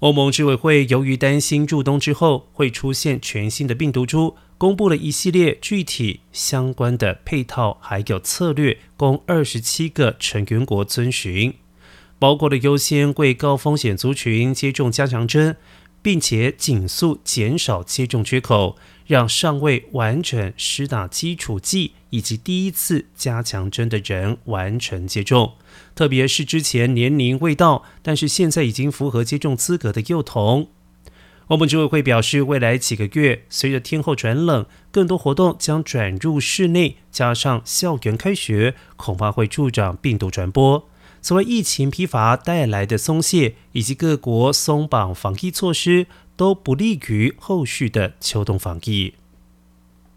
欧盟执委会由于担心入冬之后会出现全新的病毒株，公布了一系列具体相关的配套还有策略，供二十七个成员国遵循，包括了优先为高风险族群接种加强针，并且紧速减少接种缺口。让尚未完成施打基础剂以及第一次加强针的人完成接种，特别是之前年龄未到，但是现在已经符合接种资格的幼童。欧盟执委会表示，未来几个月随着天候转冷，更多活动将转入室内，加上校园开学，恐怕会助长病毒传播。此外，疫情疲乏带来的松懈，以及各国松绑防疫措施。都不利于后续的秋冬防疫。